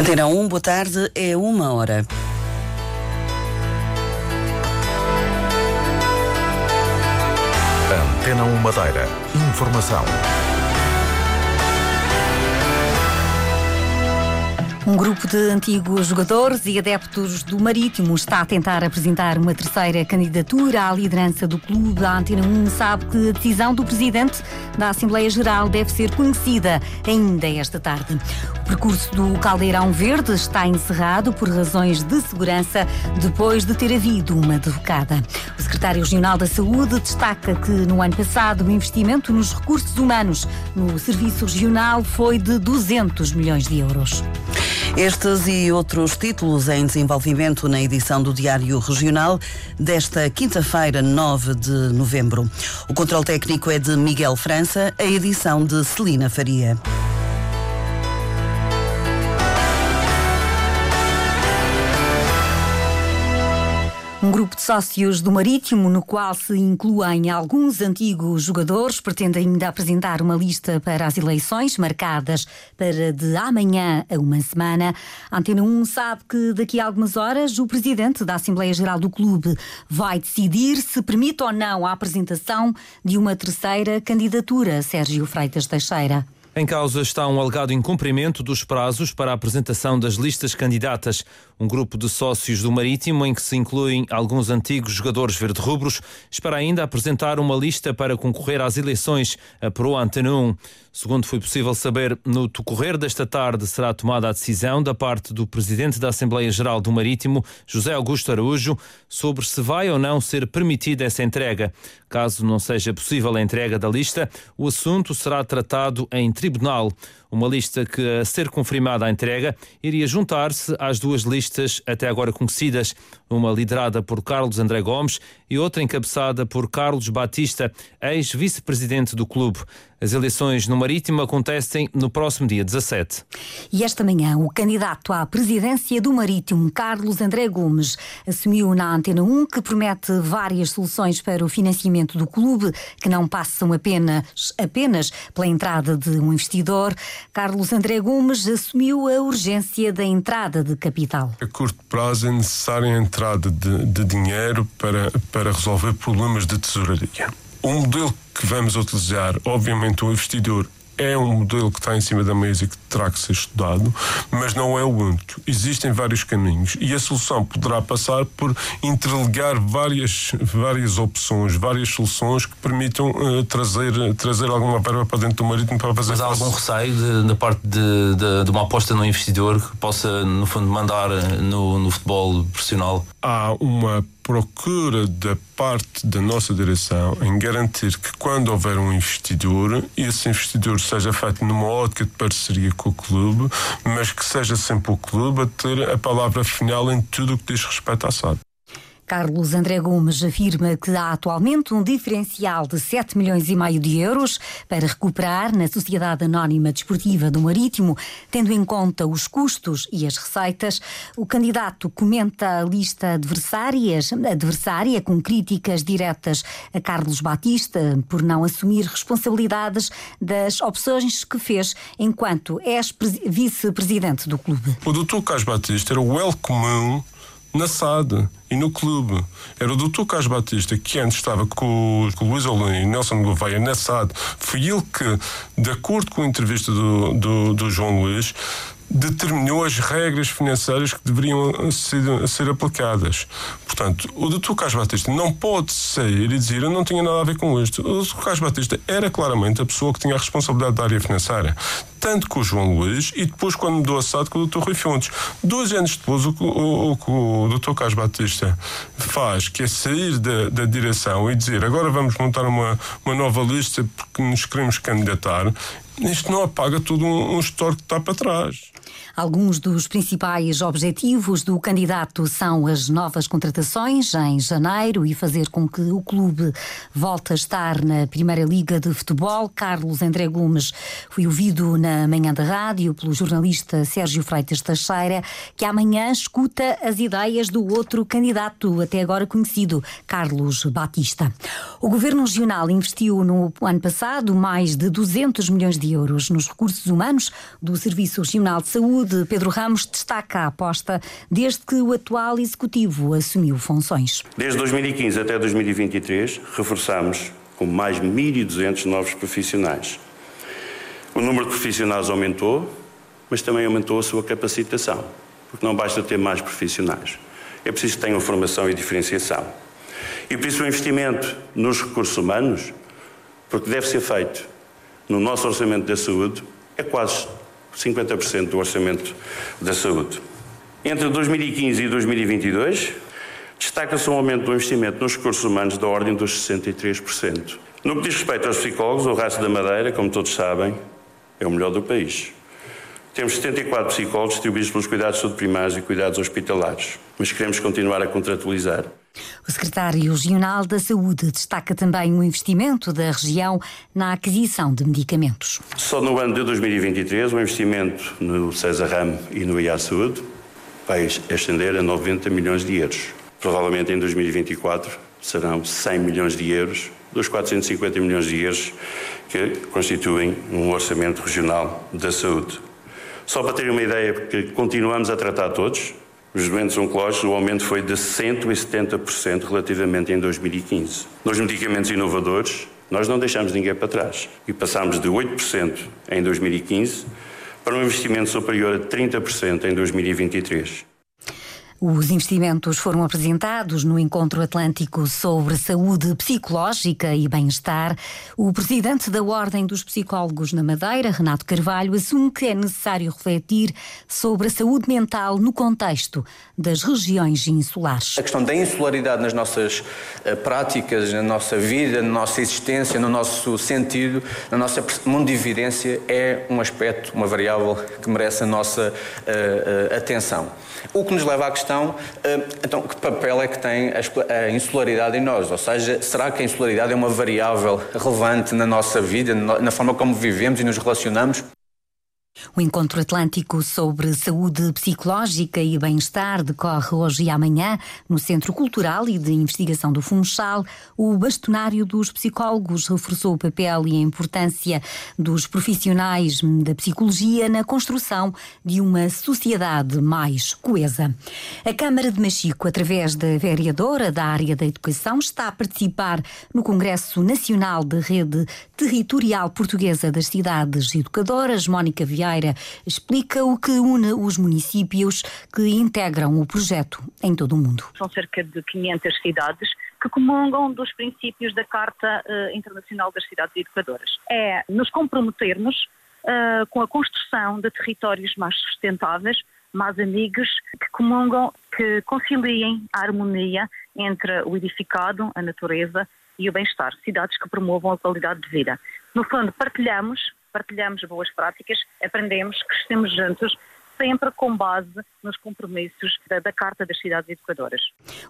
Antena 1, boa tarde, é uma hora. Antena 1 Madeira. Informação. Um grupo de antigos jogadores e adeptos do Marítimo está a tentar apresentar uma terceira candidatura à liderança do clube. A Antena 1 sabe que a decisão do presidente da Assembleia Geral deve ser conhecida ainda esta tarde. O percurso do Caldeirão Verde está encerrado por razões de segurança depois de ter havido uma derrocada. O secretário regional da Saúde destaca que no ano passado o investimento nos recursos humanos no serviço regional foi de 200 milhões de euros. Estes e outros títulos em desenvolvimento na edição do Diário Regional desta quinta-feira, 9 de novembro. O controle técnico é de Miguel França, a edição de Celina Faria. Sócios do Marítimo, no qual se incluem alguns antigos jogadores, pretende ainda apresentar uma lista para as eleições marcadas para de amanhã a uma semana. A Antena 1 sabe que daqui a algumas horas o presidente da Assembleia Geral do Clube vai decidir se permite ou não a apresentação de uma terceira candidatura, Sérgio Freitas Teixeira. Em causa está um alegado incumprimento dos prazos para a apresentação das listas candidatas. Um grupo de sócios do Marítimo, em que se incluem alguns antigos jogadores verde-rubros, espera ainda apresentar uma lista para concorrer às eleições, a Antena 1. Segundo foi possível saber, no decorrer desta tarde será tomada a decisão da parte do Presidente da Assembleia Geral do Marítimo, José Augusto Araújo, sobre se vai ou não ser permitida essa entrega. Caso não seja possível a entrega da lista, o assunto será tratado em tribunal. Uma lista que, a ser confirmada a entrega, iria juntar-se às duas listas até agora conhecidas, uma liderada por Carlos André Gomes e outra encabeçada por Carlos Batista, ex-vice-presidente do clube. As eleições no Marítimo acontecem no próximo dia 17. E esta manhã, o candidato à presidência do Marítimo, Carlos André Gomes, assumiu na Antena 1 que promete várias soluções para o financiamento do clube, que não passam apenas, apenas pela entrada de um investidor. Carlos André Gomes assumiu a urgência da entrada de capital. A curto prazo é necessária a entrada de, de dinheiro para, para resolver problemas de tesouraria. O modelo que vamos utilizar, obviamente, o investidor é um modelo que está em cima da mesa e que terá que ser estudado, mas não é o único. Existem vários caminhos e a solução poderá passar por interligar várias, várias opções, várias soluções que permitam uh, trazer, trazer alguma verba para dentro do marítimo para fazer. Mas há algum receio da parte de, de, de, uma aposta no investidor que possa, no fundo, mandar no, no futebol profissional? Há uma procura da parte da nossa direção em garantir que quando houver um investidor, esse investidor seja feito numa ótica de parceria com o clube, mas que seja sempre o clube a ter a palavra final em tudo o que diz respeito à SAD. Carlos André Gomes afirma que há atualmente um diferencial de 7 milhões e meio de euros para recuperar na Sociedade Anónima Desportiva do Marítimo, tendo em conta os custos e as receitas. O candidato comenta a lista adversárias, adversária com críticas diretas a Carlos Batista por não assumir responsabilidades das opções que fez enquanto ex-vice-presidente do clube. O doutor Carlos Batista era o well comum na SAD e no clube. Era o doutor Carlos Batista, que antes estava com, o Luís Olim e Nelson Gouveia na SAD. Foi ele que, de acordo com a entrevista do, do, do João Luís, determinou as regras financeiras que deveriam ser, ser aplicadas. Portanto, o Dr. Carlos Batista não pode sair e dizer eu não tinha nada a ver com isto. O Dr. Carlos Batista era claramente a pessoa que tinha a responsabilidade da área financeira. Tanto com o João Luís e depois, quando mudou a SAD, com o Dr. Rui Fontes. Dois anos depois, o o, o, o, Dr. Carlos Batista faz, que é sair da, da direção e dizer agora vamos montar uma, uma nova lista porque nos queremos candidatar, isto não apaga todo um, um histórico que está para trás. Alguns dos principais objetivos do candidato são as novas contratações em janeiro e fazer com que o clube volte a estar na Primeira Liga de Futebol. Carlos André Gomes foi ouvido na na manhã da rádio pelo jornalista Sérgio Freitas Teixeira, que amanhã escuta as ideias do outro candidato, até agora conhecido, Carlos Batista. O Governo Regional investiu no ano passado mais de 200 milhões de euros nos recursos humanos do Serviço Regional de Saúde. Pedro Ramos destaca a aposta desde que o atual Executivo assumiu funções. Desde 2015 até 2023, reforçamos com mais 1.200 novos profissionais. O número de profissionais aumentou, mas também aumentou a sua capacitação, porque não basta ter mais profissionais. É preciso que tenham formação e diferenciação. E por isso o investimento nos recursos humanos, porque deve ser feito no nosso orçamento da saúde, é quase 50% do orçamento da saúde. Entre 2015 e 2022, destaca-se um aumento do investimento nos recursos humanos da ordem dos 63%. No que diz respeito aos psicólogos, o Raço da Madeira, como todos sabem, é o melhor do país. Temos 74 psicólogos distribuídos pelos cuidados de saúde primários e cuidados hospitalares, mas queremos continuar a contratualizar. O secretário regional da Saúde destaca também o investimento da região na aquisição de medicamentos. Só no ano de 2023, o investimento no César Ram e no IA Saúde vai ascender a 90 milhões de euros. Provavelmente em 2024 serão 100 milhões de euros, dos 450 milhões de euros que constituem um orçamento regional da saúde. Só para terem uma ideia, porque continuamos a tratar todos, os doentes oncológicos, o aumento foi de 170% relativamente em 2015. Nos medicamentos inovadores, nós não deixamos ninguém para trás e passámos de 8% em 2015 para um investimento superior a 30% em 2023. Os investimentos foram apresentados no Encontro Atlântico sobre Saúde Psicológica e Bem-Estar. O presidente da Ordem dos Psicólogos na Madeira, Renato Carvalho, assume que é necessário refletir sobre a saúde mental no contexto das regiões insulares. A questão da insularidade nas nossas uh, práticas, na nossa vida, na nossa existência, no nosso sentido, na nossa evidência é um aspecto, uma variável que merece a nossa uh, uh, atenção. O que nos leva à questão, eh, então, que papel é que tem a insularidade em nós? Ou seja, será que a insularidade é uma variável relevante na nossa vida, na forma como vivemos e nos relacionamos? O Encontro Atlântico sobre Saúde Psicológica e Bem-Estar decorre hoje e amanhã no Centro Cultural e de Investigação do Funchal. O bastonário dos psicólogos reforçou o papel e a importância dos profissionais da psicologia na construção de uma sociedade mais coesa. A Câmara de Machico, através da vereadora da área da educação, está a participar no Congresso Nacional de Rede Territorial Portuguesa das Cidades Educadoras, Mónica Vieira Vieira explica o que une os municípios que integram o projeto em todo o mundo. São cerca de 500 cidades que comungam dos princípios da Carta uh, Internacional das Cidades Educadoras. É nos comprometermos uh, com a construção de territórios mais sustentáveis, mais amigos, que comungam, que conciliem a harmonia entre o edificado, a natureza e o bem-estar. Cidades que promovam a qualidade de vida. No fundo, partilhamos partilhamos boas práticas, aprendemos, crescemos juntos sempre com base nos compromissos da, da, Carta das Cidades Educadoras.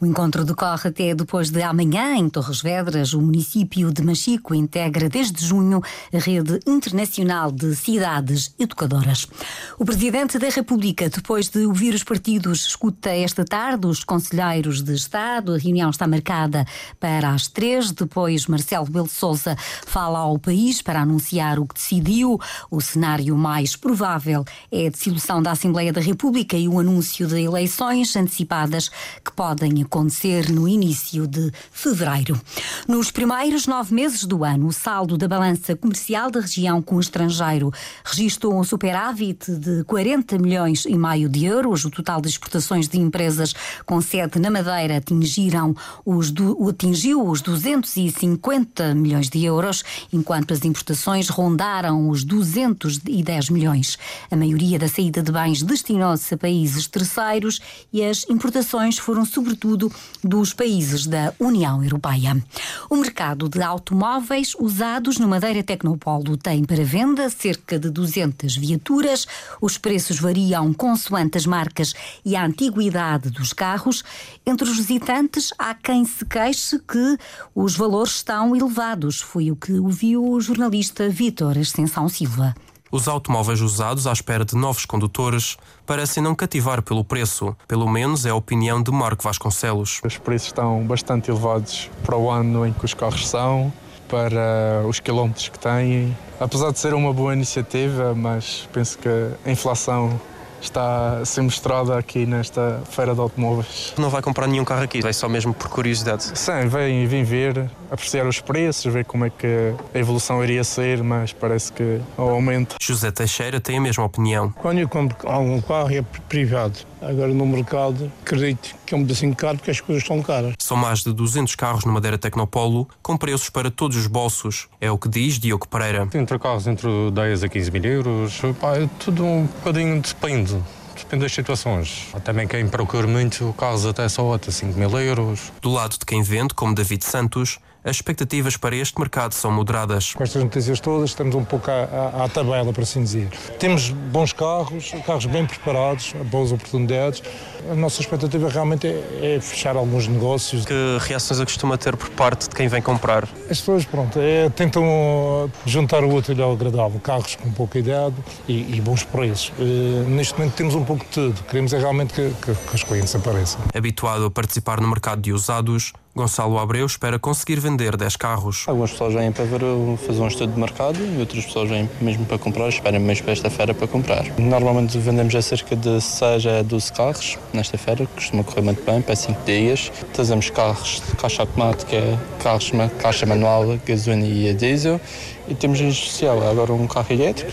O encontro decorre até depois de amanhã, em Torres Vedras. O município de Machico integra desde junho a rede internacional de cidades educadoras. O Presidente da República, depois de ouvir os partidos, escuta esta tarde os conselheiros de Estado. A reunião está marcada para as três. Depois, Marcelo Rebelo Souza fala ao país para anunciar o que decidiu. O cenário mais provável é a dissolução da Assembleia da República e o anúncio de eleições antecipadas que podem acontecer no início de fevereiro. Nos primeiros nove meses do ano, o saldo da balança comercial da região com o estrangeiro registrou um superávit de 40 milhões e meio de euros. O total de exportações de empresas com sede na Madeira atingiram os do, atingiu os 250 milhões de euros, enquanto as importações rondaram os 210 milhões. A maioria da saída de bens bens destinou-se a países terceiros e as importações foram sobretudo dos países da União Europeia. O mercado de automóveis usados no Madeira Tecnopolo tem para venda cerca de 200 viaturas. Os preços variam consoante as marcas e a antiguidade dos carros. Entre os visitantes, há quem se queixe que os valores estão elevados. Foi o que ouviu o jornalista Vítor Ascensão Silva. Os automóveis usados à espera de novos condutores parecem não cativar pelo preço. Pelo menos é a opinião de Marco Vasconcelos. Os preços estão bastante elevados para o ano em que os carros são, para os quilómetros que têm. Apesar de ser uma boa iniciativa, mas penso que a inflação está a ser mostrada aqui nesta feira de automóveis. Não vai comprar nenhum carro aqui, vai só mesmo por curiosidade? Sim, vem, vem ver, apreciar os preços, ver como é que a evolução iria ser, mas parece que ao aumento. José Teixeira tem a mesma opinião. Quando eu compro algum carro é privado. Agora no mercado, acredito que é um bocadinho caro porque as coisas estão caras. São mais de 200 carros no Madeira Tecnopolo, com preços para todos os bolsos. É o que diz Diogo Pereira. Entre carros entre 10 a 15 mil euros, pá, é tudo um bocadinho depende. Depende das situações. Há também quem procura muito carros até só até 5 mil euros. Do lado de quem vende, como David Santos, as expectativas para este mercado são moderadas. Com estas notícias todas, estamos um pouco à, à, à tabela, por assim dizer. Temos bons carros, carros bem preparados, boas oportunidades. A nossa expectativa realmente é, é fechar alguns negócios. Que reações a costuma ter por parte de quem vem comprar? As pessoas, pronto, é, tentam juntar o útil ao agradável. Carros com pouca idade e, e bons preços. Uh, neste momento temos um pouco de tudo. Queremos é realmente que, que, que os clientes apareçam. Habituado a participar no mercado de usados, Gonçalo Abreu espera conseguir vender 10 carros. Algumas pessoas vêm para ver, fazer um estudo de mercado e outras pessoas vêm mesmo para comprar, esperam mesmo para esta feira para comprar. Normalmente vendemos a cerca de 6 a 12 carros nesta feira, costuma correr muito bem, para 5 dias. Trazemos carros de caixa automática, carros de caixa manual, gasolina e diesel e temos em especial agora um carro elétrico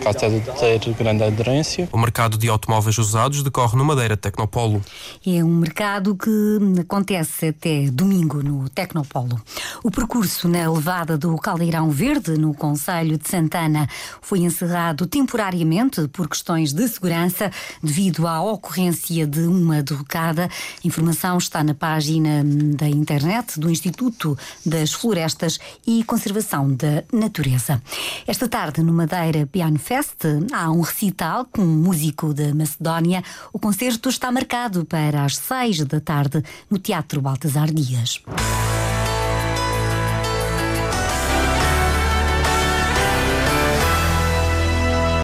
caso de ter grande aderência. O mercado de automóveis usados decorre no Madeira Tecnopolo. É um mercado que acontece até domingo no Tecnopolo. O percurso na levada do Caldeirão Verde, no Conselho de Santana, foi encerrado temporariamente por questões de segurança devido à ocorrência de uma derrocada. A informação está na página da internet do Instituto das Florestas e Conservação da Natureza. Esta tarde, no Madeira Piano Fest há um recital com um músico da Macedónia. O concerto está marcado para as seis da tarde no Teatro Baltasar Dias.